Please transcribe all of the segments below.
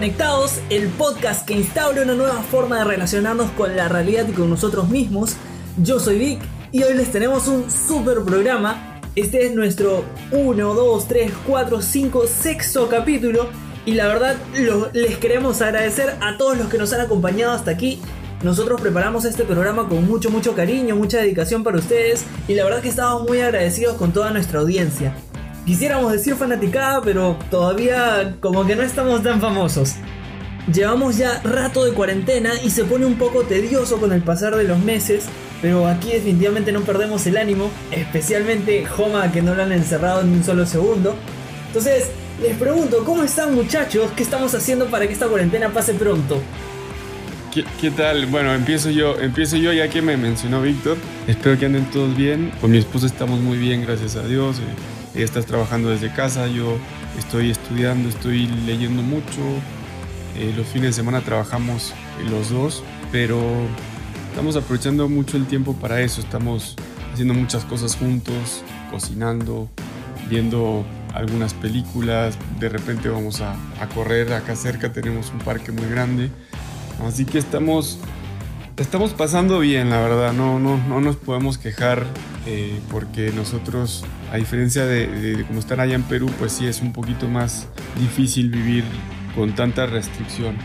El podcast que instaura una nueva forma de relacionarnos con la realidad y con nosotros mismos. Yo soy Vic y hoy les tenemos un super programa. Este es nuestro 1, 2, 3, 4, 5, sexto capítulo. Y la verdad les queremos agradecer a todos los que nos han acompañado hasta aquí. Nosotros preparamos este programa con mucho, mucho cariño, mucha dedicación para ustedes. Y la verdad que estamos muy agradecidos con toda nuestra audiencia. Quisiéramos decir fanaticada, pero todavía como que no estamos tan famosos. Llevamos ya rato de cuarentena y se pone un poco tedioso con el pasar de los meses, pero aquí definitivamente no perdemos el ánimo, especialmente Homa que no lo han encerrado en un solo segundo. Entonces, les pregunto, ¿cómo están muchachos? ¿Qué estamos haciendo para que esta cuarentena pase pronto? ¿Qué, tal? Bueno, empiezo yo, empiezo yo ya que me mencionó Víctor. Espero que anden todos bien. Con mi esposa estamos muy bien, gracias a Dios. Estás trabajando desde casa, yo estoy estudiando, estoy leyendo mucho. Eh, los fines de semana trabajamos los dos, pero estamos aprovechando mucho el tiempo para eso. Estamos haciendo muchas cosas juntos, cocinando, viendo algunas películas. De repente vamos a, a correr. Acá cerca tenemos un parque muy grande. Así que estamos estamos pasando bien, la verdad. No, no, no nos podemos quejar eh, porque nosotros, a diferencia de, de, como están allá en Perú, pues sí es un poquito más difícil vivir con tanta restricción.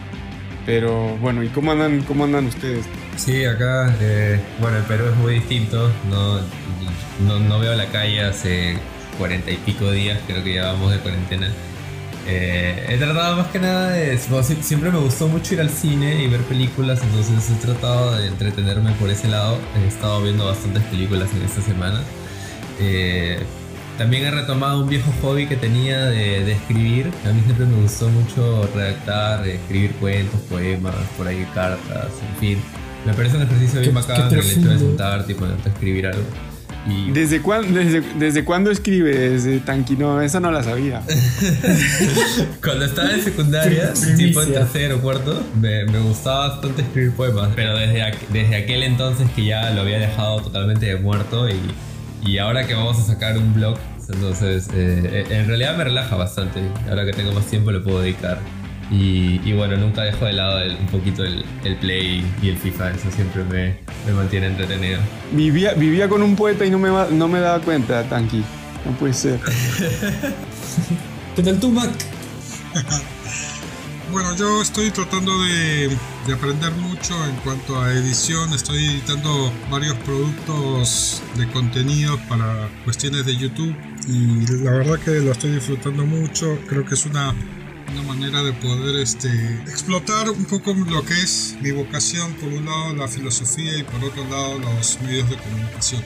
Pero bueno, ¿y cómo andan, cómo andan ustedes? Sí, acá, eh, bueno, el Perú es muy distinto. No, no, no veo la calle hace cuarenta y pico días, creo que llevamos de cuarentena. Eh, he tratado más que nada de... siempre me gustó mucho ir al cine y ver películas, entonces he tratado de entretenerme por ese lado. He estado viendo bastantes películas en esta semana. Eh, también he retomado un viejo hobby que tenía de, escribir. A mí siempre me gustó mucho redactar, escribir cuentos, poemas, por ahí cartas, en fin. Me parece un ejercicio bien bacán el hecho de sentarte y ponerte a escribir algo. ¿Desde, cuándo, desde, cuándo escribe? Desde Tanquino, esa no la sabía. Cuando estaba en secundaria, tipo en tercero o cuarto, me, gustaba bastante escribir poemas. Pero desde, desde aquel entonces que ya lo había dejado totalmente muerto y, y ahora que vamos a sacar un blog, entonces eh, en realidad me relaja bastante. Ahora que tengo más tiempo le puedo dedicar y, bueno, nunca dejo de lado un poquito el, Play y el FIFA, eso siempre me, me, mantiene entretenido. Vivía, vivía con un poeta y no me, no me daba cuenta, Tanky. No puede ser. ¿Qué tal tú, Mac? bueno, yo estoy tratando de, de, aprender mucho en cuanto a edición. Estoy editando varios productos de contenido para cuestiones de YouTube y la verdad que lo estoy disfrutando mucho. Creo que es una una manera de poder este, explotar un poco lo que es mi vocación, por un lado la filosofía y por otro lado los medios de comunicación.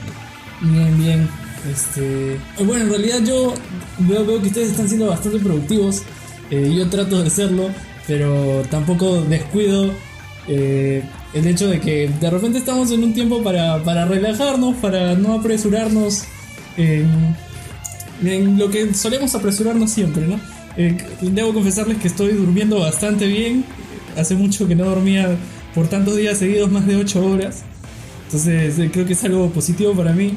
Bien, bien. Este, bueno, en realidad yo veo, veo que ustedes están siendo bastante productivos. Eh, yo trato de serlo, pero tampoco descuido eh, el hecho de que de repente estamos en un tiempo para, para relajarnos, para no apresurarnos en lo que solemos apresurarnos siempre, ¿no? Eh, debo confesarles que estoy durmiendo bastante bien. Hace mucho que no dormía por tantos días seguidos, más de 8 horas. Entonces eh, creo que es algo positivo para mí.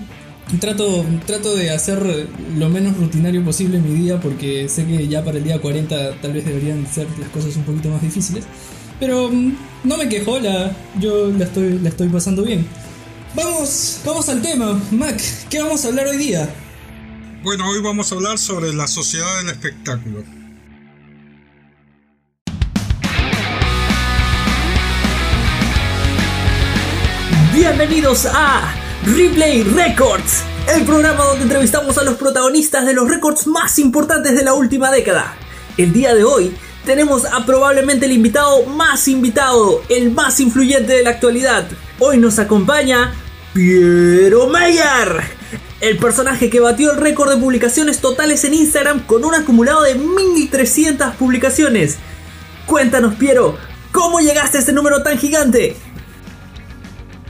Trato, trato de hacer lo menos rutinario posible en mi día porque sé que ya para el día 40 tal vez deberían ser las cosas un poquito más difíciles. Pero mm, no me quejo, la, yo la estoy, la estoy pasando bien. Vamos, vamos al tema. Mac, ¿qué vamos a hablar hoy día? Bueno, hoy vamos a hablar sobre la sociedad del espectáculo. Bienvenidos a Replay Records, el programa donde entrevistamos a los protagonistas de los récords más importantes de la última década. El día de hoy tenemos a probablemente el invitado más invitado, el más influyente de la actualidad. Hoy nos acompaña Piero Meyer el personaje que batió el récord de publicaciones totales en Instagram con un acumulado de 1300 publicaciones. Cuéntanos, Piero, ¿cómo llegaste a este número tan gigante?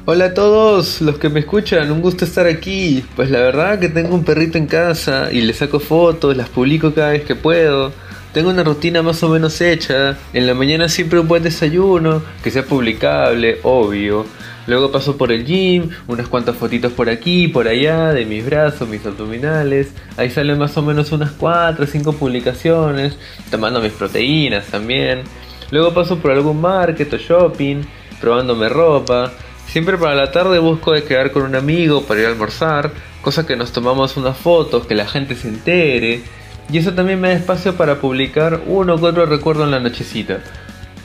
Hola a todos los que me escuchan, un gusto estar aquí. Pues la verdad que tengo un perrito en casa y le saco fotos, las publico cada vez que puedo. Tengo una rutina más o menos hecha. En la mañana siempre un buen desayuno, que sea publicable, obvio. Luego paso por el gym, unas cuantas fotitos por aquí, por allá, de mis brazos, mis abdominales. Ahí salen más o menos unas 4 o 5 publicaciones, tomando mis proteínas también. Luego paso por algún market o shopping, probándome ropa. Siempre para la tarde busco de quedar con un amigo para ir a almorzar, cosa que nos tomamos unas fotos, que la gente se entere. Y eso también me da espacio para publicar uno que otro recuerdo en la nochecita.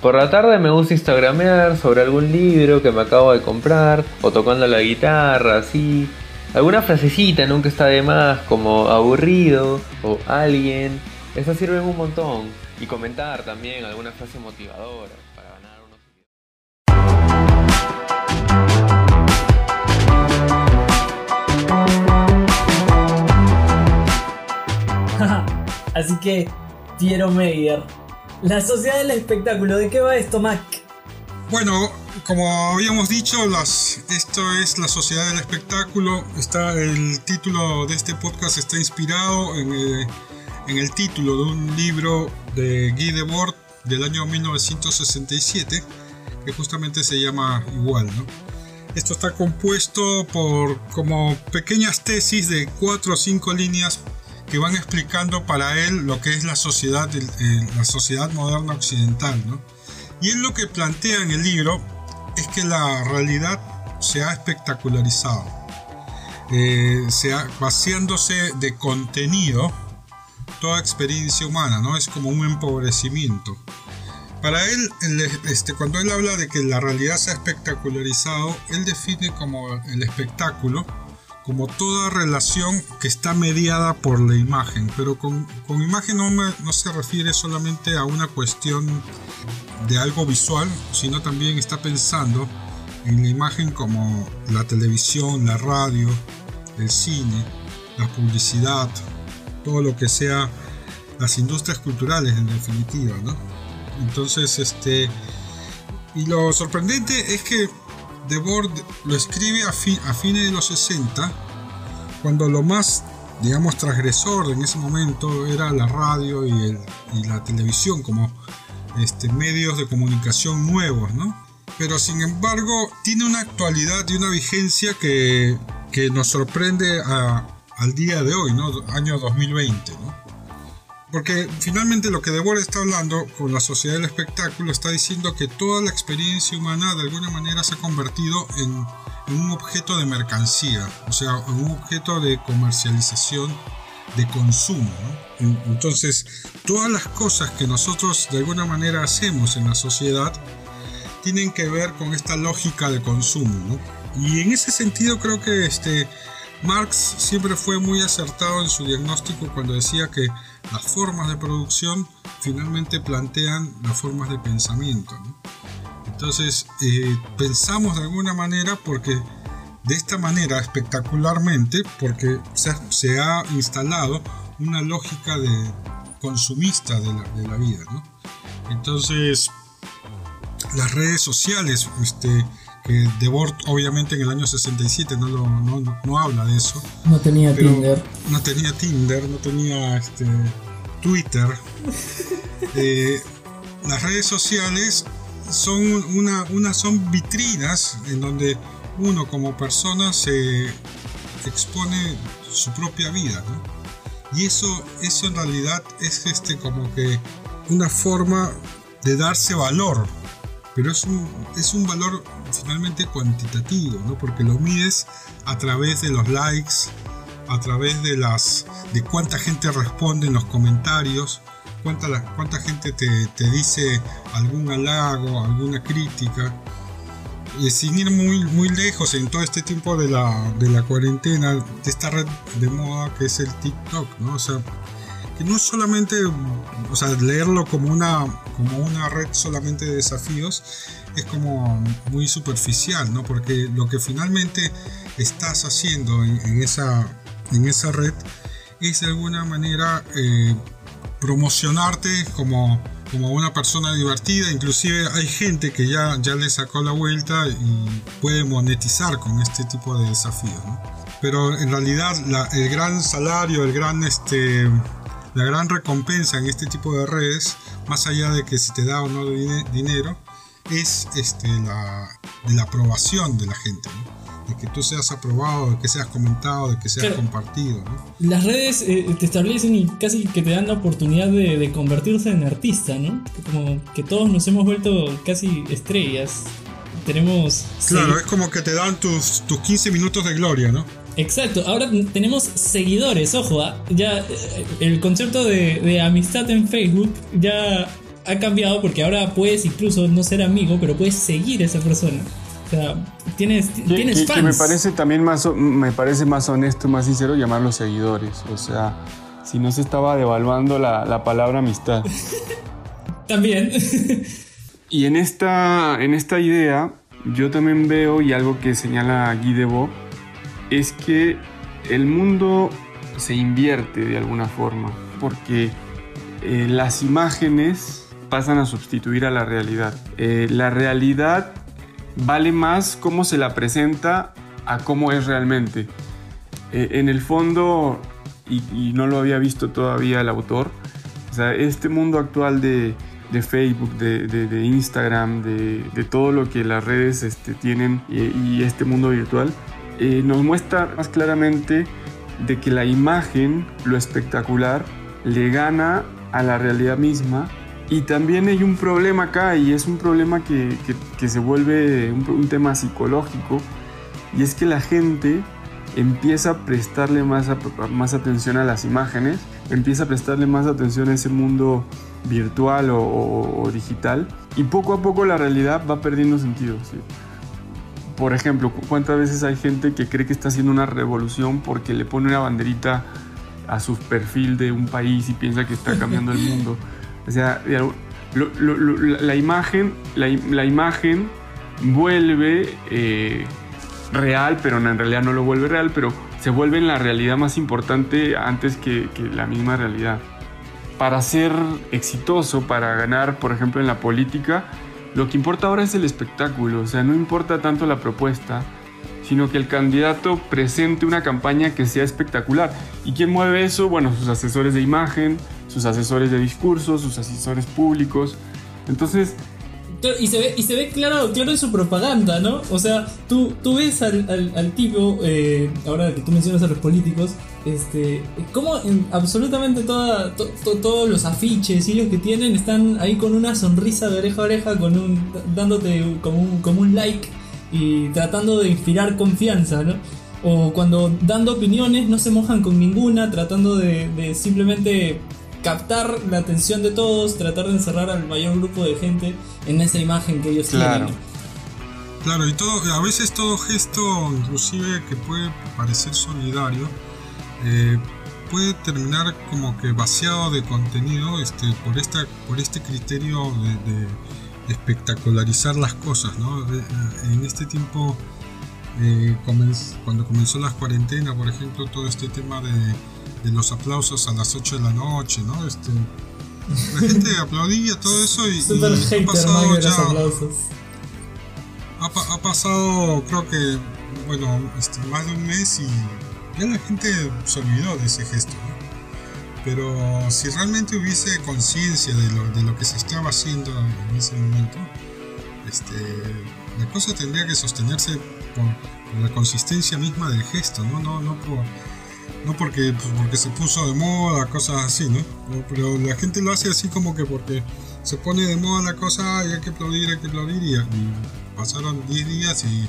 Por la tarde me gusta instagramear sobre algún libro que me acabo de comprar o tocando la guitarra, así. Alguna frasecita nunca está de más, como aburrido o alguien. Esas sirven un montón. Y comentar también alguna frase motivadora para ganar unos Así que, Piero Meyer, la sociedad del espectáculo, ¿de qué va esto, Mac? Bueno, como habíamos dicho, las, esto es la sociedad del espectáculo. Está el título de este podcast está inspirado en el, en el título de un libro de Guy Debord del año 1967 que justamente se llama igual, ¿no? Esto está compuesto por como pequeñas tesis de cuatro o cinco líneas que van explicando para él lo que es la sociedad, eh, la sociedad moderna occidental, ¿no? Y él lo que plantea en el libro es que la realidad se ha espectacularizado, eh, se ha, vaciándose de contenido toda experiencia humana, ¿no? Es como un empobrecimiento. Para él, este, cuando él habla de que la realidad se ha espectacularizado, él define como el espectáculo como toda relación que está mediada por la imagen, pero con, con imagen no, no se refiere solamente a una cuestión de algo visual, sino también está pensando en la imagen como la televisión, la radio, el cine, la publicidad, todo lo que sea las industrias culturales en definitiva, ¿no? Entonces, este, y lo sorprendente es que Debord lo escribe a, fi, a fines de los 60, cuando lo más, digamos, transgresor en ese momento era la radio y, la televisión como este, medios de comunicación nuevos, ¿no? Pero sin embargo, tiene una actualidad y una vigencia que, nos sorprende al día de hoy, ¿no? Año 2020, ¿no? Porque finalmente lo que Debord está hablando con la sociedad del espectáculo está diciendo que toda la experiencia humana de alguna manera se ha convertido en, un objeto de mercancía, o sea, en un objeto de comercialización, de consumo. Entonces, todas las cosas que nosotros de alguna manera hacemos en la sociedad tienen que ver con esta lógica de consumo. ¿no? Y en ese sentido creo que este, Marx siempre fue muy acertado en su diagnóstico cuando decía que las formas de producción finalmente plantean las formas de pensamiento. Entonces, eh, pensamos de alguna manera porque de esta manera espectacularmente, porque se ha, instalado una lógica de consumista de la, vida. Entonces, las redes sociales, este, que Debord obviamente en el año 67 no, lo, no, no, no habla de eso. No tenía Tinder. No tenía Tinder, no tenía este, Twitter. Eh, las redes sociales son, una, una, son vitrinas en donde uno como persona se expone su propia vida. ¿no? Y eso, eso en realidad es este, como que una forma de darse valor pero es un, es un valor finalmente cuantitativo, ¿no? porque lo mides a través de los likes, a través de las de cuánta gente responde en los comentarios, cuánta, la, cuánta gente te, te, dice algún halago, alguna crítica. Y sin ir muy, muy lejos en todo este tiempo de la, de la cuarentena, de esta red de moda que es el TikTok, ¿no? O sea, que no solamente, o sea, leerlo como una, como una red solamente de desafíos es como muy superficial, ¿no? Porque lo que finalmente estás haciendo en, en esa, en esa red es de alguna manera eh, promocionarte como, como una persona divertida. Inclusive hay gente que ya, ya le sacó la vuelta y puede monetizar con este tipo de desafíos, ¿no? Pero en realidad la, el gran salario, el gran este, la gran recompensa en este tipo de redes, más allá de que si te da o no dinero, es este, la, de la aprobación de la gente, de que tú seas aprobado, de que seas comentado, de que seas compartido. Las redes eh, te establecen y casi que te dan la oportunidad de, convertirse en artista, ¿no? Como que todos nos hemos vuelto casi estrellas. Tenemos... Claro, es como que te dan tus, tus 15 minutos de gloria, ¿no? Exacto, ahora tenemos seguidores, ojo, ¿ah? ya eh, el concepto de, de, amistad en Facebook ya ha cambiado porque ahora puedes incluso no ser amigo, pero puedes seguir a esa persona. O sea, tienes, tienes fans. me parece también más, me parece más honesto, más sincero llamarlos seguidores. O sea, si no se estaba devaluando la, la palabra amistad. también. y en esta, en esta idea, yo también veo, y algo que señala Guy Debord, es que el mundo se invierte de alguna forma, porque eh, las imágenes pasan a sustituir a la realidad. Eh, la realidad vale más cómo se la presenta a cómo es realmente. Eh, en el fondo, y, no lo había visto todavía el autor, este mundo actual de, Facebook, de, Instagram, de, todo lo que las redes este, tienen y este mundo virtual, eh, nos muestra más claramente de que la imagen, lo espectacular, le gana a la realidad misma. Y también hay un problema acá, y es un problema que, se vuelve un, tema psicológico, y es que la gente empieza a prestarle más, más atención a las imágenes, empieza a prestarle más atención a ese mundo virtual o, digital, y poco a poco la realidad va perdiendo sentido. Por ejemplo, ¿cuántas veces hay gente que cree que está haciendo una revolución porque le pone una banderita a su perfil de un país y piensa que está cambiando el mundo? O sea, la imagen, la, imagen vuelve eh, real, pero en realidad no lo vuelve real, pero se vuelve en la realidad más importante antes que, que la misma realidad. Para ser exitoso, para ganar, por ejemplo, en la política, lo que importa ahora es el espectáculo, o sea, no importa tanto la propuesta, sino que el candidato presente una campaña que sea espectacular. ¿Y quién mueve eso? Bueno, sus asesores de imagen, sus asesores de discurso, sus asesores públicos. Entonces, y se ve, y se ve claro, claro en su propaganda, ¿no? O sea, tú, tú ves al, al, tipo, eh, ahora que tú mencionas a los políticos, este, como en absolutamente toda, todos los afiches y ellos que tienen están ahí con una sonrisa de oreja a oreja, con un, dándote como un, como un like y tratando de inspirar confianza, ¿no? O cuando dando opiniones no se mojan con ninguna, tratando de, de simplemente captar la atención de todos, tratar de encerrar al mayor grupo de gente en esa imagen que ellos claro. tienen. Claro, y todo, a veces todo gesto, inclusive que puede parecer solidario, eh, puede terminar como que vaciado de contenido este, por, esta, por este criterio de, espectacularizar las cosas. ¿no? Eh, en este tiempo, eh, cuando comenzó la cuarentena, por ejemplo, todo este tema de de los aplausos a las 8 de la noche, ¿no? Este, la gente aplaudía todo eso y, ha pasado ya. Ha, pasado, creo que, bueno, este, más de un mes y ya la gente se olvidó de ese gesto, ¿no? Pero si realmente hubiese conciencia de lo, de lo que se estaba haciendo en ese momento, este, la cosa tendría que sostenerse por, por la consistencia misma del gesto, ¿no? No, no por no porque, pues, porque se puso de moda, cosas así, ¿no? Pero la gente lo hace así como que porque se pone de moda la cosa y hay que aplaudir, hay que aplaudir y, pasaron 10 días y...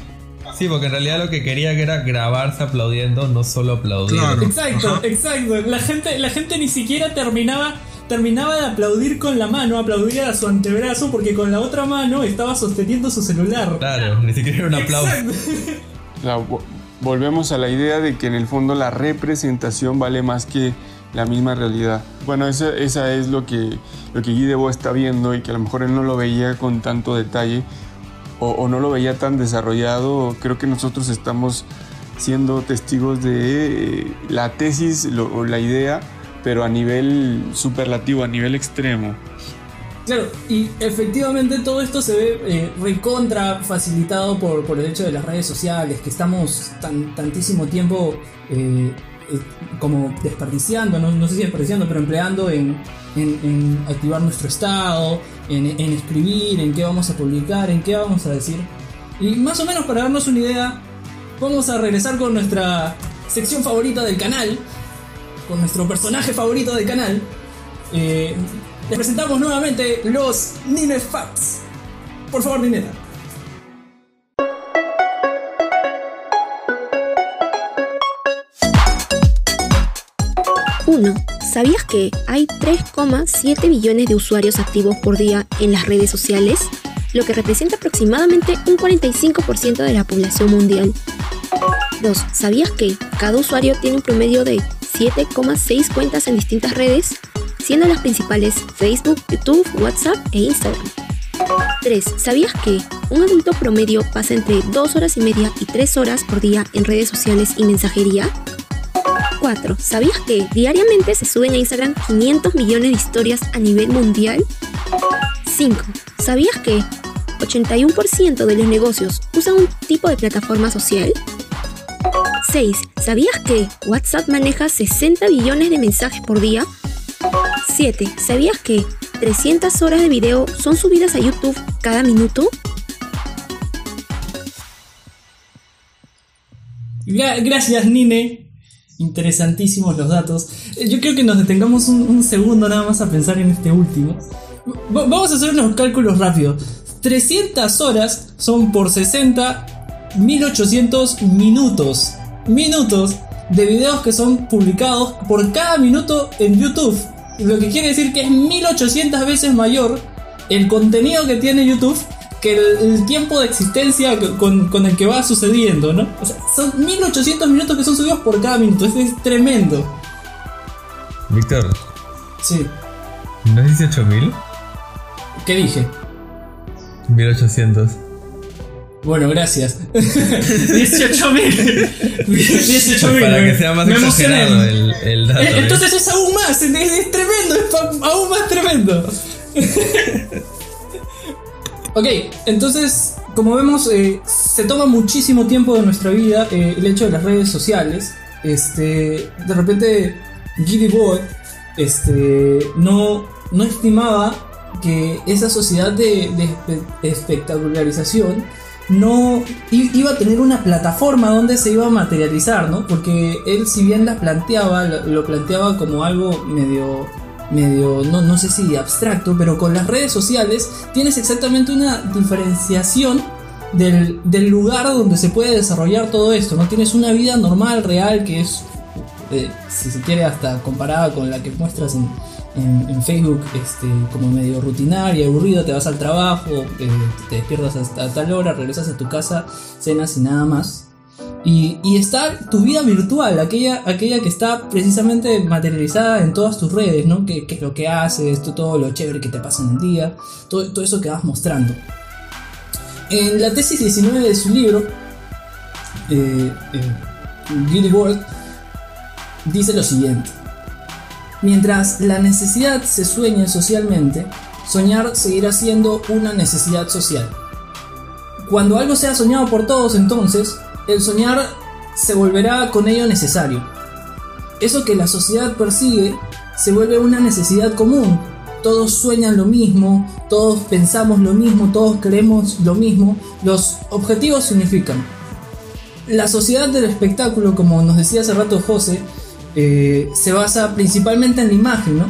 Sí, porque en realidad lo que quería era grabarse aplaudiendo, no solo aplaudir. exacto, exacto. La gente, la gente ni siquiera terminaba terminaba de aplaudir con la mano, aplaudía a su antebrazo porque con la otra mano estaba sosteniendo su celular. Claro, ni siquiera era un aplauso. Volvemos a la idea de que en el fondo la representación vale más que la misma realidad. Bueno, esa, esa es lo que, lo que Guy está viendo y que a lo mejor él no lo veía con tanto detalle o, no lo veía tan desarrollado. Creo que nosotros estamos siendo testigos de eh, la tesis o la idea, pero a nivel superlativo, a nivel extremo. Claro, y efectivamente todo esto se ve eh, recontra facilitado por, el hecho de las redes sociales, que estamos tan, tantísimo tiempo eh, eh, como desperdiciando, no, sé si desperdiciando, pero empleando en, activar nuestro estado, en, en escribir, en qué vamos a publicar, en qué vamos a decir. Y más o menos para darnos una idea, vamos a regresar con nuestra sección favorita del canal, con nuestro personaje favorito del canal. Les presentamos nuevamente los Nine Facts. Por favor, Nineta. 1. ¿Sabías que hay 3,7 billones de usuarios activos por día en las redes sociales? Lo que representa aproximadamente un 45% de la población mundial. 2. ¿Sabías que cada usuario tiene un promedio de 7,6 cuentas en distintas redes? Siendo las principales Facebook, YouTube, WhatsApp e Instagram. 3. ¿Sabías que un adulto promedio pasa entre 2 horas y media y 3 horas por día en redes sociales y mensajería? 4. ¿Sabías que diariamente se suben a Instagram 500 millones de historias a nivel mundial? 5. ¿Sabías que 81% de los negocios usan un tipo de plataforma social? 6. ¿Sabías que WhatsApp maneja 60 billones de mensajes por día? 7. ¿Sabías que 300 horas de video son subidas a YouTube cada minuto? Gracias, Nine. Interesantísimos los datos. Eh, yo creo que nos detengamos un, segundo nada más a pensar en este último. vamos a hacer unos cálculos rápidos. 300 horas son por 60, 1800 minutos. Minutos de videos que son publicados por cada minuto en YouTube. Lo que quiere decir que es 1800 veces mayor el contenido que tiene YouTube que el, tiempo de existencia con, el que va sucediendo, ¿no? O sea, son 1800 minutos que son subidos por cada minuto, es, es tremendo. Víctor. Sí. ¿No es 18.000? ¿Qué dije? 1800. Bueno, gracias. 18.000. 18.000. Para que sea más exagerado el, el dato. Eh, entonces es aún más, es, es tremendo, es aún más tremendo. Ok, entonces, como vemos, eh, se toma muchísimo tiempo de nuestra vida eh, el hecho de las redes sociales. Este, de repente, Giddy Boy este, no, no estimaba que esa sociedad de, espectacularización no iba a tener una plataforma donde se iba a materializar, ¿no? Porque él, si bien la planteaba, lo planteaba como algo medio medio, no, no sé si abstracto, pero con las redes sociales tienes exactamente una diferenciación del, lugar donde se puede desarrollar todo esto, ¿no? Tienes una vida normal, real, que es, eh, si se quiere, hasta comparada con la que muestras en, Facebook, este, como medio rutinaria, aburrida, te vas al trabajo, eh, te despiertas hasta tal hora, regresas a tu casa, cenas y nada más. Y, está tu vida virtual, aquella, aquella que está precisamente materializada en todas tus redes, ¿no? ¿Qué, es lo que haces? Todo lo chévere que te pasa en el día, todo, todo eso que vas mostrando. En la tesis 19 de su libro, eh, eh World, dice lo siguiente. Mientras la necesidad se sueñe socialmente, soñar seguirá siendo una necesidad social. Cuando algo sea soñado por todos, entonces, el soñar se volverá con ello necesario. Eso que la sociedad persigue se vuelve una necesidad común. Todos sueñan lo mismo, todos pensamos lo mismo, todos creemos lo mismo. Los objetivos significan. La sociedad del espectáculo, como nos decía hace rato José, eh, se basa principalmente en la imagen, ¿no?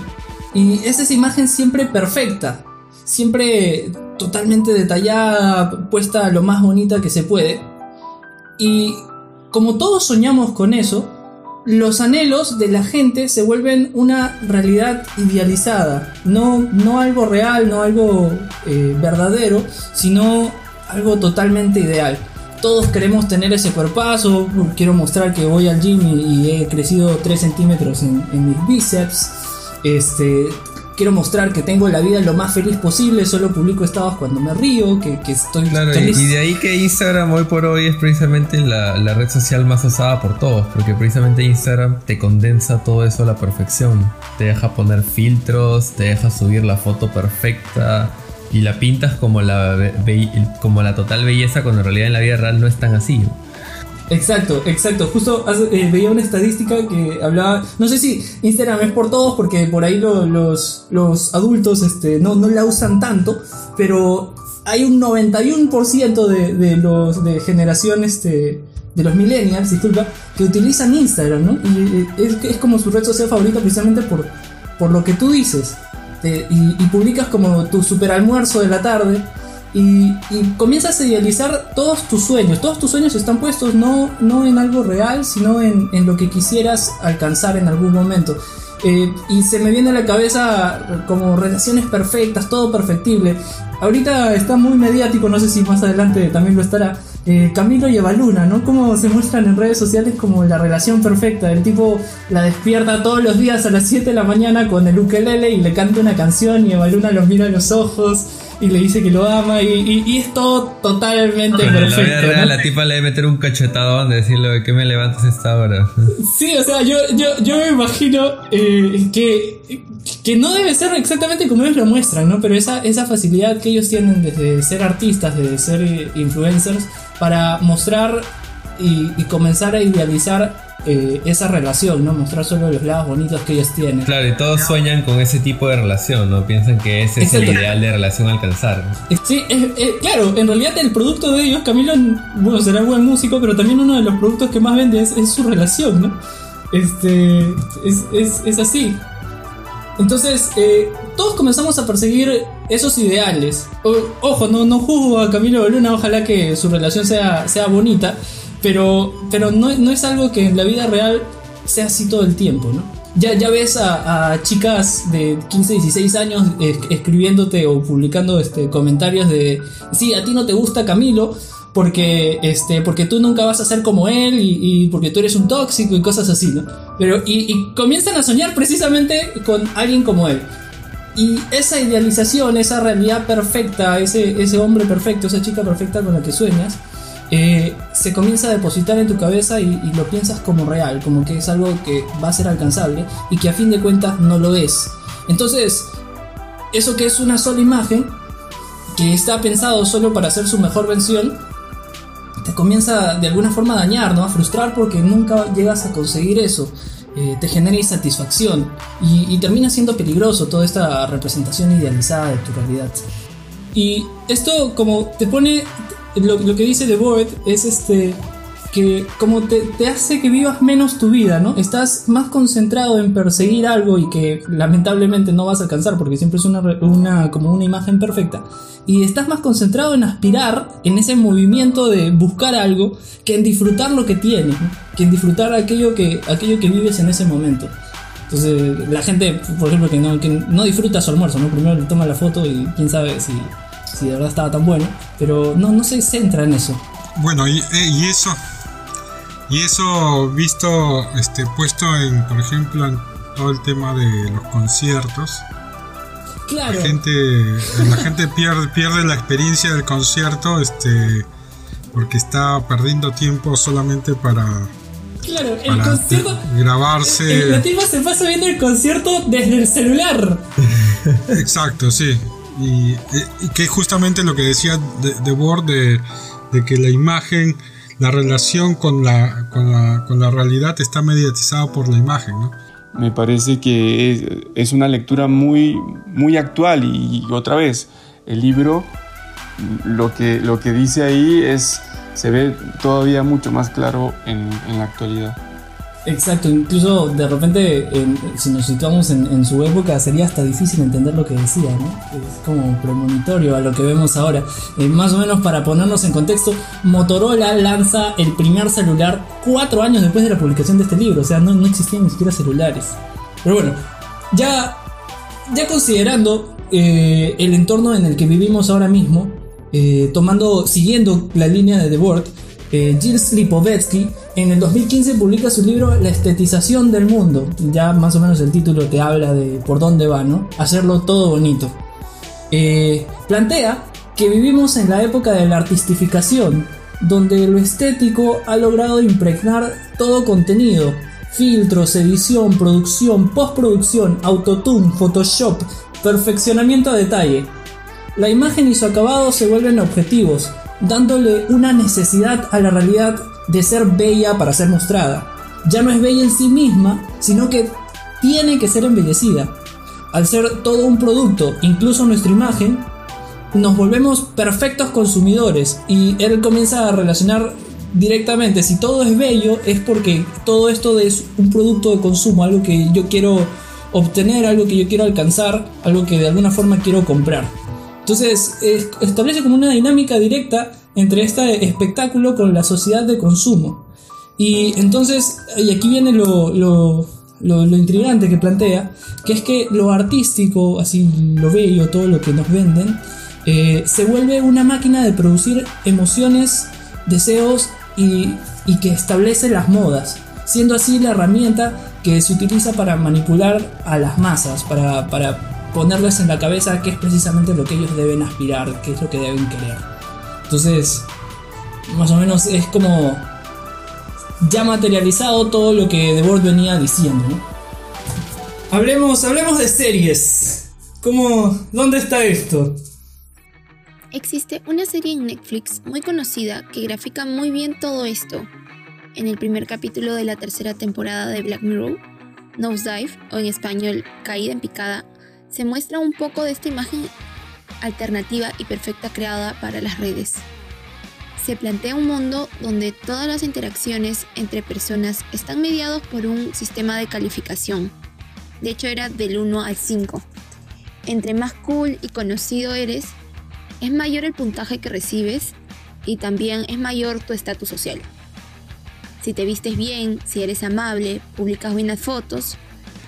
Y es esa imagen siempre perfecta, siempre totalmente detallada, puesta lo más bonita que se puede. Y como todos soñamos con eso, los anhelos de la gente se vuelven una realidad idealizada, no, no algo real, no algo eh, verdadero, sino algo totalmente ideal. Todos queremos tener ese cuerpazo, quiero mostrar que voy al gym y, he crecido 3 centímetros en, en mis bíceps. Este, quiero mostrar que tengo la vida lo más feliz posible, solo publico estados cuando me río, que, estoy claro, feliz. Y de ahí que Instagram hoy por hoy es precisamente la, la, red social más usada por todos, porque precisamente Instagram te condensa todo eso a la perfección. Te deja poner filtros, te deja subir la foto perfecta y la pintas como la, como la total belleza cuando en realidad en la vida real no es tan así. Exacto, exacto. Justo eh, veía una estadística que hablaba, no sé si Instagram es por todos, porque por ahí los, los adultos este, no, no la usan tanto, pero hay un 91% de, de los de generación este, de los millennials, disculpa, que utilizan Instagram, ¿no? Y es, es como su red social favorita precisamente por, por lo que tú dices. Y, y publicas como tu super almuerzo de la tarde y, comienzas a idealizar todos tus sueños. Todos tus sueños están puestos no, no en algo real, sino en, en lo que quisieras alcanzar en algún momento. Eh, y se me viene a la cabeza como relaciones perfectas, todo perfectible. Ahorita está muy mediático, no sé si más adelante también lo estará. Eh, Camilo y Evaluna, ¿no? Como se muestran en redes sociales como la relación perfecta. El tipo la despierta todos los días a las 7 de la mañana con el ukelele y le canta una canción y Evaluna los mira a los ojos y le dice que lo ama y, y, es todo totalmente perfecto. En la vida real la tipa le debe meter un cachetadón de decirle que me levantas esta hora. Sí, o sea, yo, yo, yo me imagino eh, que, que no debe ser exactamente como ellos lo muestran, ¿no? Pero esa, esa facilidad que ellos tienen de ser artistas, de ser eh, influencers, para mostrar y, y comenzar a idealizar eh, esa relación, ¿no? Mostrar solo los lados bonitos que ellos tienen. Claro, y todos sueñan con ese tipo de relación, ¿no? Piensan que ese es, el ideal de relación alcanzar. Sí, claro, en realidad el producto de ellos, Camilo, bueno, será buen músico, pero también uno de los productos que más vende es, su relación, ¿no? Este, es, es así. Entonces, eh, todos comenzamos a perseguir esos ideales. ojo, no, no juzgo a Camilo Luna, ojalá que su relación sea, sea bonita, pero, pero no, no, es algo que en la vida real sea así todo el tiempo, ¿no? Ya, ya ves a, chicas de 15, 16 años escribiéndote o publicando este, comentarios de, sí, a ti no te gusta Camilo, porque, este, porque tú nunca vas a ser como él y, porque tú eres un tóxico y cosas así, ¿no? Pero, y, y, comienzan a soñar precisamente con alguien como él. Y esa idealización, esa realidad perfecta, ese, ese hombre perfecto, esa chica perfecta con la que sueñas, eh, se comienza a depositar en tu cabeza y, lo piensas como real, como que es algo que va a ser alcanzable y que a fin de cuentas no lo es. Entonces, eso que es una sola imagen, que está pensado solo para hacer su mejor versión, te comienza de alguna forma a dañar, ¿no? a frustrar porque nunca llegas a conseguir eso. Eh, te genera insatisfacción y termina siendo peligroso toda esta representación idealizada de tu realidad. Y esto como te pone, lo, que dice The Board es este que como te, te, hace que vivas menos tu vida, ¿no? Estás más concentrado en perseguir algo y que lamentablemente no vas a alcanzar porque siempre es una, una, como una imagen perfecta. Y estás más concentrado en aspirar, en ese movimiento de buscar algo, que en disfrutar lo que tienes, que en disfrutar aquello que, aquello que vives en ese momento. Entonces, la gente, por ejemplo, que no, que no disfruta su almuerzo, ¿no? Primero le toma la foto y quién sabe si si de verdad estaba tan bueno, pero no, no se centra en eso. Bueno, y, eh, y eso, y eso visto, este, puesto en, por ejemplo, en todo el tema de los conciertos. Claro. La gente, la gente pierde, pierde la experiencia del concierto, este, porque está perdiendo tiempo solamente para Claro, el concierto. Grabarse. El, el, se pasa viendo el concierto desde el celular. Exacto, sí. Y, que justamente lo que decía de, de de, que la imagen, la relación con la, con la, con la realidad está mediatizada por la imagen, ¿no? Me parece que es, una lectura muy, muy actual y, otra vez, el libro lo que, lo que dice ahí es, se ve todavía mucho más claro en la actualidad. Exacto, incluso de repente, si nos situamos en, su época, sería hasta difícil entender lo que decía, ¿no? Es como premonitorio a lo que vemos ahora. Eh, más o menos para ponernos en contexto, Motorola lanza el primer celular cuatro años después de la publicación de este libro, o sea, no, existían ni siquiera celulares. Pero bueno, ya, ya considerando eh, el entorno en el que vivimos ahora mismo, eh, tomando, siguiendo la línea de The Word, Gilles Lipovetsky en el 2015 publica su libro La estetización del mundo. Ya más o menos el título te habla de por dónde va, ¿no? Hacerlo todo bonito. Eh, plantea que vivimos en la época de la artistificación, donde lo estético ha logrado impregnar todo contenido. Filtros, edición, producción, postproducción, autotune, Photoshop, perfeccionamiento a detalle. La imagen y su acabado se vuelven objetivos, dándole una necesidad a la realidad de ser bella para ser mostrada. Ya no es bella en sí misma, sino que tiene que ser embellecida. Al ser todo un producto, incluso nuestra imagen, nos volvemos perfectos consumidores y él comienza a relacionar directamente, si todo es bello es porque todo esto es un producto de consumo, algo que yo quiero obtener, algo que yo quiero alcanzar, algo que de alguna forma quiero comprar. Entonces establece como una dinámica directa entre este espectáculo con la sociedad de consumo. Y entonces, y aquí viene lo, lo, lo, intrigante que plantea, que es que lo artístico, así lo bello, todo lo que nos venden, eh, se vuelve una máquina de producir emociones, deseos y, y que establece las modas, siendo así la herramienta que se utiliza para manipular a las masas, para, para ponerles en la cabeza qué es precisamente lo que ellos deben aspirar, qué es lo que deben querer. Entonces, más o menos es como ya materializado todo lo que The Board venía diciendo. Hablemos, hablemos de series. ¿Cómo, ¿Dónde está esto? Existe una serie en Netflix muy conocida que grafica muy bien todo esto. En el primer capítulo de la tercera temporada de Black Mirror, Nosedive, o en español Caída en picada, se muestra un poco de esta imagen alternativa y perfecta creada para las redes se plantea un mundo donde todas las interacciones entre personas están mediados por un sistema de calificación. De hecho era del 1 al 5. Entre más cool y conocido eres, es mayor el puntaje que recibes y también es mayor tu estatus social. Si te vistes bien, si eres amable, publicas buenas fotos,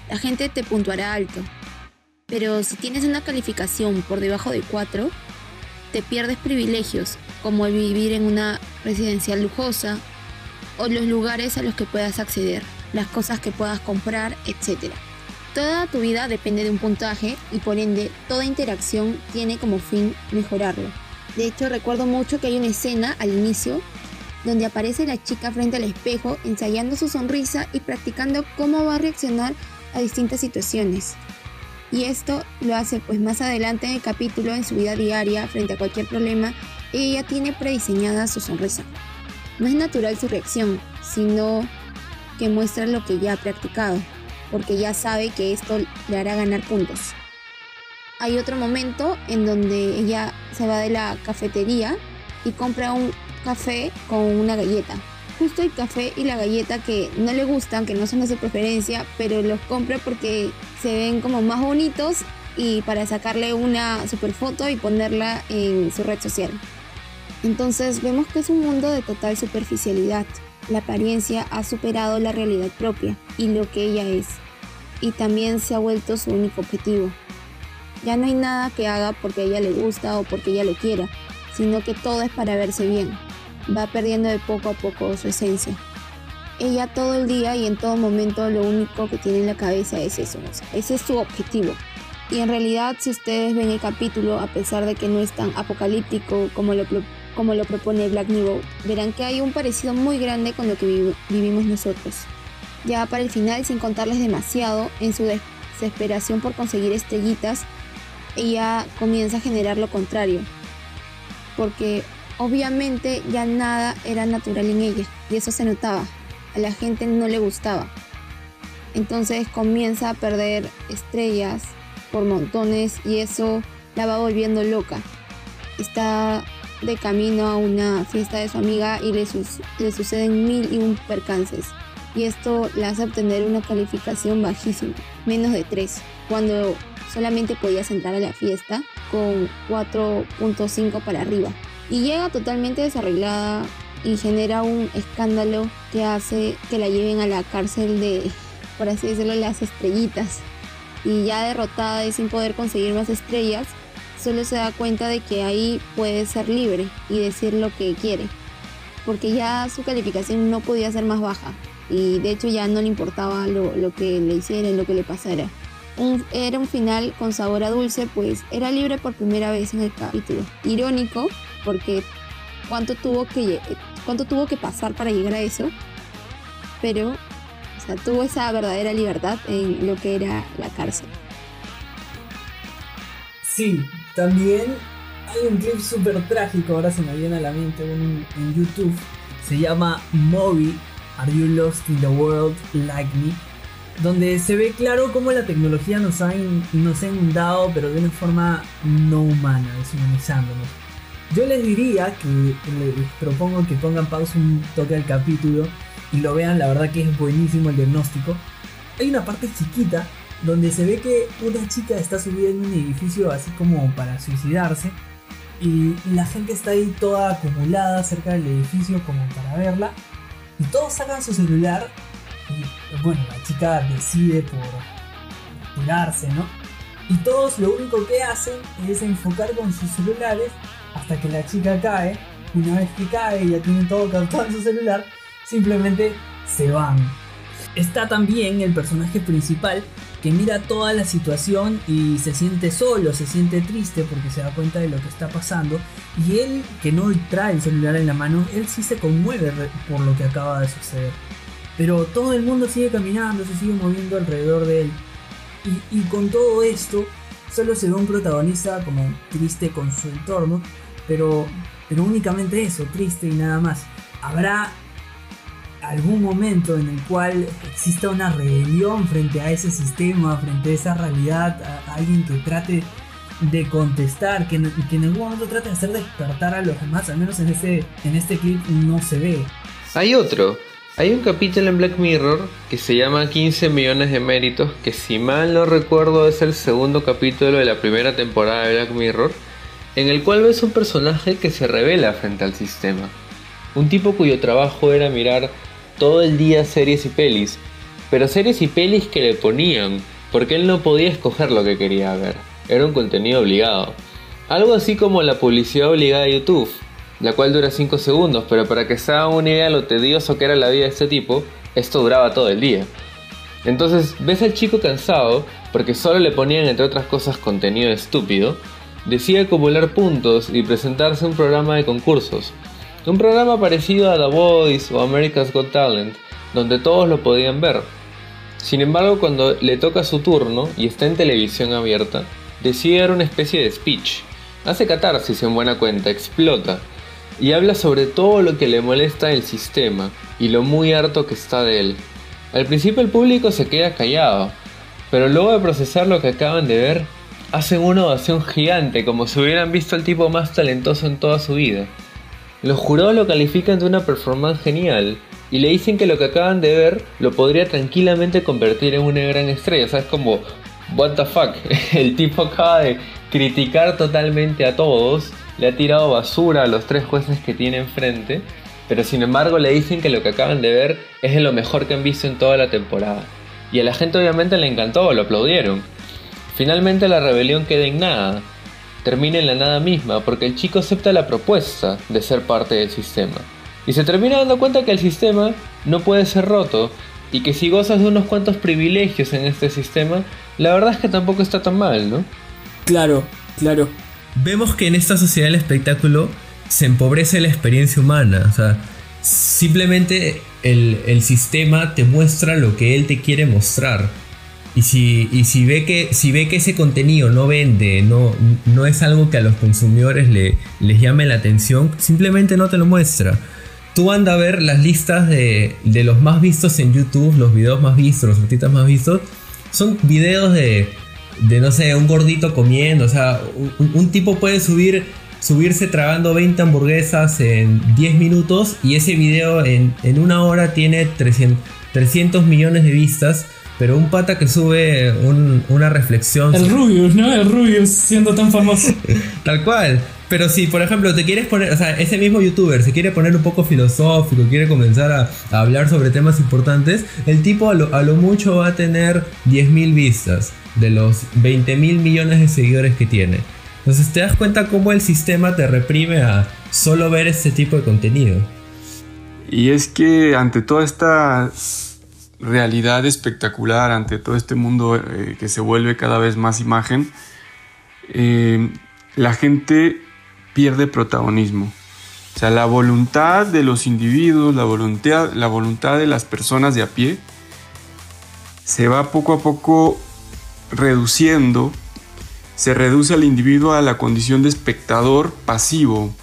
la gente te puntuará alto. Pero si tienes una calificación por debajo de 4, te pierdes privilegios como el vivir en una residencial lujosa o los lugares a los que puedas acceder, las cosas que puedas comprar, etc. Toda tu vida depende de un puntaje y por ende toda interacción tiene como fin mejorarlo. De hecho recuerdo mucho que hay una escena al inicio donde aparece la chica frente al espejo ensayando su sonrisa y practicando cómo va a reaccionar a distintas situaciones. Y esto lo hace pues más adelante en el capítulo en su vida diaria frente a cualquier problema ella tiene prediseñada su sonrisa. No es natural su reacción, sino que muestra lo que ya ha practicado, porque ya sabe que esto le hará ganar puntos. Hay otro momento en donde ella se va de la cafetería y compra un café con una galleta. Justo el café y la galleta que no le gustan, que no son de su preferencia, pero los compra porque se ven como más bonitos y para sacarle una super foto y ponerla en su red social. Entonces vemos que es un mundo de total superficialidad. La apariencia ha superado la realidad propia y lo que ella es. Y también se ha vuelto su único objetivo. Ya no hay nada que haga porque a ella le gusta o porque ella lo quiera, sino que todo es para verse bien. Va perdiendo de poco a poco su esencia. Ella todo el día y en todo momento lo único que tiene en la cabeza es eso. ese es su objetivo. Y en realidad si ustedes ven el capítulo, a pesar de que no es tan apocalíptico como lo como lo propone Black Mirror, verán que hay un parecido muy grande con lo que vivimos nosotros. Ya para el final, sin contarles demasiado, en su desesperación por conseguir estrellitas, ella comienza a generar lo contrario. Porque obviamente ya nada era natural en ella, y eso se notaba. A la gente no le gustaba. Entonces comienza a perder estrellas por montones y eso la va volviendo loca. Está de camino a una fiesta de su amiga y le, suceden mil y un percances. Y esto le hace obtener una calificación bajísima, menos de 3, cuando solamente podías entrar a la fiesta con 4.5 para arriba. Y llega totalmente desarreglada y genera un escándalo que hace que la lleven a la cárcel de, por así decirlo, las estrellitas. Y ya derrotada y sin poder conseguir más estrellas, solo se da cuenta de que ahí puede ser libre y decir lo que quiere, porque ya su calificación no podía ser más baja y de hecho ya no le importaba lo, que le hiciera, lo que le pasara. era un final con sabor a dulce, pues era libre por primera vez en el capítulo. Irónico, porque cuánto tuvo que, cuánto tuvo que pasar para llegar a eso, pero tuvo esa verdadera libertad en lo que era la cárcel. Sí, también hay un clip súper trágico, ahora se me viene a la mente en YouTube. Se llama Moby, Are You Lost in the World Like Me? Donde se ve claro cómo la tecnología nos ha, nos ha inundado, pero de una forma no humana, deshumanizándonos. Yo les diría que les propongo que pongan pausa un toque al capítulo y lo vean, la verdad que es buenísimo el diagnóstico. Hay una parte chiquita donde se ve que una chica está subida en un edificio así como para suicidarse y la gente está ahí toda acumulada cerca del edificio como para verla y todos sacan su celular y bueno, la chica decide por tirarse, ¿no? Y todos lo único que hacen es enfocar con sus celulares hasta que la chica cae. Una vez que cae y ya tienen todo captado en su celular, simplemente se van. Está también el personaje principal que mira toda la situación y se siente solo, se siente triste porque se da cuenta de lo que está pasando. Y él, que no trae el celular en la mano, él sí se conmueve por lo que acaba de suceder. Pero todo el mundo sigue caminando, se sigue moviendo alrededor de él. Y, y con todo esto, solo se ve un protagonista como triste con su entorno, pero, pero únicamente eso, triste y nada más. Habrá algún momento en el cual exista una rebelión frente a ese sistema, frente a esa realidad, a alguien que trate de contestar, que, que en algún momento trate de hacer despertar a los demás, al menos en este, en este clip no se ve. Hay otro, hay un capítulo en Black Mirror que se llama 15 millones de méritos, que si mal no recuerdo es el segundo capítulo de la primera temporada de Black Mirror, en el cual ves un personaje que se revela frente al sistema. Un tipo cuyo trabajo era mirar todo el día series y pelis, pero series y pelis que le ponían, porque él no podía escoger lo que quería ver, era un contenido obligado. Algo así como la publicidad obligada de YouTube, la cual dura 5 segundos, pero para que se haga una idea de lo tedioso que era la vida de este tipo, esto duraba todo el día. Entonces ves al chico cansado, porque solo le ponían entre otras cosas contenido estúpido, decide acumular puntos y presentarse un programa de concursos, un programa parecido a The Voice o America's Got Talent, donde todos lo podían ver. Sin embargo, cuando le toca su turno y está en televisión abierta, decide dar una especie de speech. Hace catarsis en buena cuenta, explota, y habla sobre todo lo que le molesta el sistema y lo muy harto que está de él. Al principio el público se queda callado, pero luego de procesar lo que acaban de ver, hacen una ovación gigante como si hubieran visto al tipo más talentoso en toda su vida. Los jurados lo califican de una performance genial y le dicen que lo que acaban de ver lo podría tranquilamente convertir en una gran estrella. O sea, es como, what the fuck, el tipo acaba de criticar totalmente a todos, le ha tirado basura a los tres jueces que tiene enfrente, pero sin embargo le dicen que lo que acaban de ver es de lo mejor que han visto en toda la temporada. Y a la gente obviamente le encantó, lo aplaudieron. Finalmente la rebelión queda en nada, termina en la nada misma porque el chico acepta la propuesta de ser parte del sistema. Y se termina dando cuenta que el sistema no puede ser roto y que si gozas de unos cuantos privilegios en este sistema, la verdad es que tampoco está tan mal, ¿no? Claro, claro. Vemos que en esta sociedad del espectáculo se empobrece la experiencia humana, o sea, simplemente el, el sistema te muestra lo que él te quiere mostrar y si, y si, ve que, si ve que ese contenido no vende, no, no es algo que a los consumidores le, les llame la atención, simplemente no te lo muestra. Tú anda a ver las listas de, de los más vistos en YouTube, los videos más vistos, los artistas más vistos. Son videos de, de no sé, un gordito comiendo. O sea, un, un tipo puede subir subirse tragando 20 hamburguesas en 10 minutos y ese video en, en una hora tiene 300, 300 millones de vistas pero un pata que sube una reflexión. El Rubius, ¿no? El Rubius siendo tan famoso. Tal cual. Pero si, por ejemplo, te quieres poner, o sea, ese mismo youtuber se quiere poner un poco filosófico, quiere comenzar a, hablar sobre temas importantes, el tipo a lo, a lo mucho va a tener 10.000 vistas de los 20 mil millones de seguidores que tiene. Entonces te das cuenta cómo el sistema te reprime a solo ver este tipo de contenido. Y es que ante toda esta realidad espectacular ante todo este mundo eh, que se vuelve cada vez más imagen, eh, la gente pierde protagonismo. O sea, la voluntad de los individuos, la voluntad, la voluntad de las personas de a pie, se va poco a poco reduciendo, se reduce al individuo a la condición de espectador pasivo.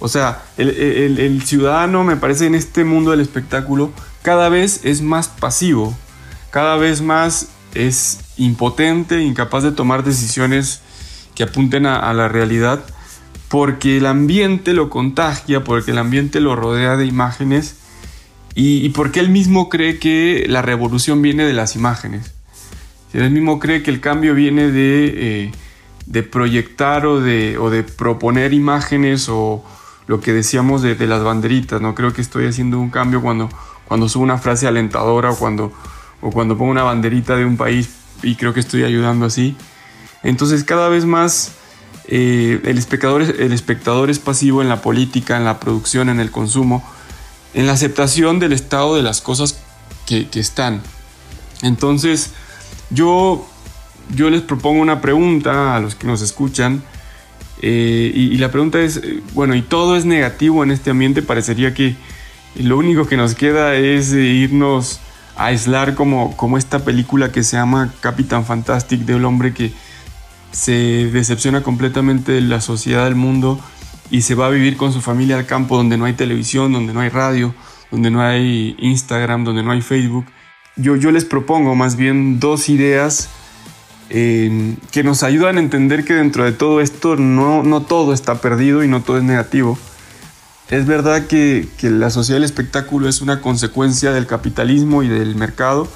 O sea, el, ciudadano, me parece, en este mundo del espectáculo, cada vez es más pasivo, cada vez más es impotente, incapaz de tomar decisiones que apunten a, la realidad, porque el ambiente lo contagia, porque el ambiente lo rodea de imágenes y, porque él mismo cree que la revolución viene de las imágenes. Él mismo cree que el cambio viene de... Eh, proyectar o de, proponer imágenes o lo que decíamos de, las banderitas, ¿no? Creo que estoy haciendo un cambio cuando, cuando subo una frase alentadora o cuando, o cuando pongo una banderita de un país y creo que estoy ayudando así. Entonces cada vez más eh, el, espectador, el espectador es pasivo en la política, en la producción, en el consumo, en la aceptación del estado de las cosas que, que están. Entonces yo yo les propongo una pregunta a los que nos escuchan. Eh, y, la pregunta es, eh, bueno, y todo es negativo en este ambiente, parecería que lo único que nos queda es eh, irnos a aislar como, como esta película que se llama Capitán Fantastic, de un hombre que se decepciona completamente de la sociedad del mundo y se va a vivir con su familia al campo donde no hay televisión, donde no hay radio, donde no hay Instagram, donde no hay Facebook. Yo, yo les propongo más bien dos ideas que nos ayudan a entender que dentro de todo esto no, no todo está perdido y no todo es negativo. Es verdad que, que, la sociedad del espectáculo es una consecuencia del capitalismo y del mercado.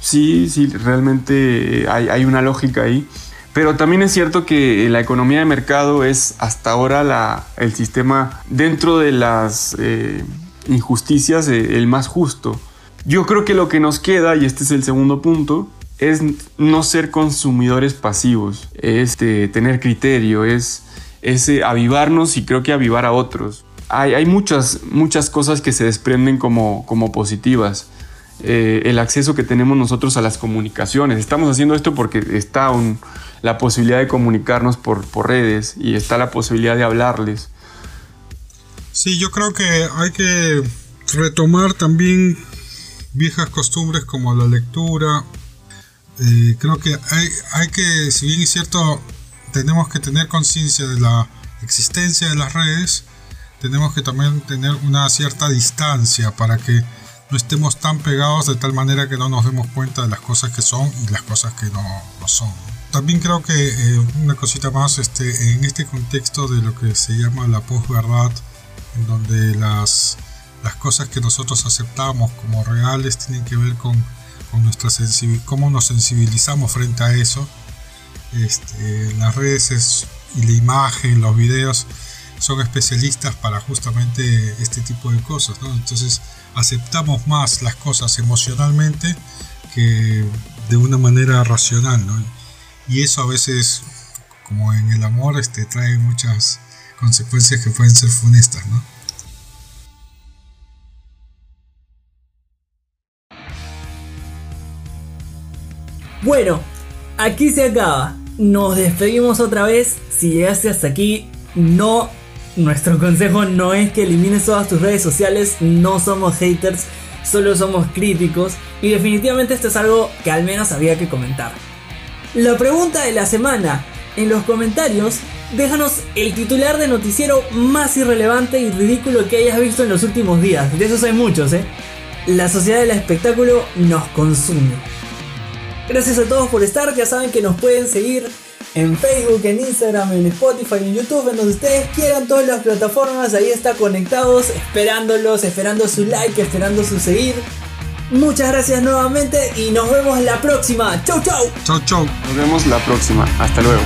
Sí, sí, realmente hay, hay una lógica ahí. Pero también es cierto que la economía de mercado es hasta ahora la, el sistema dentro de las eh, injusticias eh, el más justo. Yo creo que lo que nos queda, y este es el segundo punto, es no ser consumidores pasivos, es este, tener criterio, es, eh, avivarnos y creo que avivar a otros. Hay, muchas, muchas cosas que se desprenden como, como positivas. Eh, el acceso que tenemos nosotros a las comunicaciones. Estamos haciendo esto porque está la posibilidad de comunicarnos por, por redes y está la posibilidad de hablarles. Sí, yo creo que hay que retomar también viejas costumbres como la lectura, eh, creo que hay, hay que, si bien es cierto, tenemos que tener conciencia de la existencia de las redes, tenemos que también tener una cierta distancia para que no estemos tan pegados de tal manera que no nos demos cuenta de las cosas que son y las cosas que no, son. También creo que eh, una cosita más, este, en este contexto de lo que se llama la posverdad, en donde las, las cosas que nosotros aceptamos como reales tienen que ver con con nuestra cómo nos sensibilizamos frente a eso. Este, las redes y la imagen, los videos son especialistas para justamente este tipo de cosas. Entonces aceptamos más las cosas emocionalmente que de una manera racional. Y eso a veces, como en el amor, este, trae muchas consecuencias que pueden ser funestas. ¿no? Bueno, aquí se acaba. Nos despedimos otra vez. Si llegaste hasta aquí, no. Nuestro consejo no es que elimines todas tus redes sociales. No somos haters, solo somos críticos. Y definitivamente esto es algo que al menos había que comentar. La pregunta de la semana. En los comentarios, déjanos el titular de noticiero más irrelevante y ridículo que hayas visto en los últimos días. De esos hay muchos, ¿eh? La sociedad del espectáculo nos consume. Gracias a todos por estar, ya saben que nos pueden seguir en Facebook, en Instagram, en Spotify, en YouTube, en donde ustedes quieran, todas las plataformas, ahí está conectados, esperándolos, esperando su like, esperando su seguir. Muchas gracias nuevamente y nos vemos la próxima. Chau, chau. Chau, chau. Nos vemos la próxima. Hasta luego.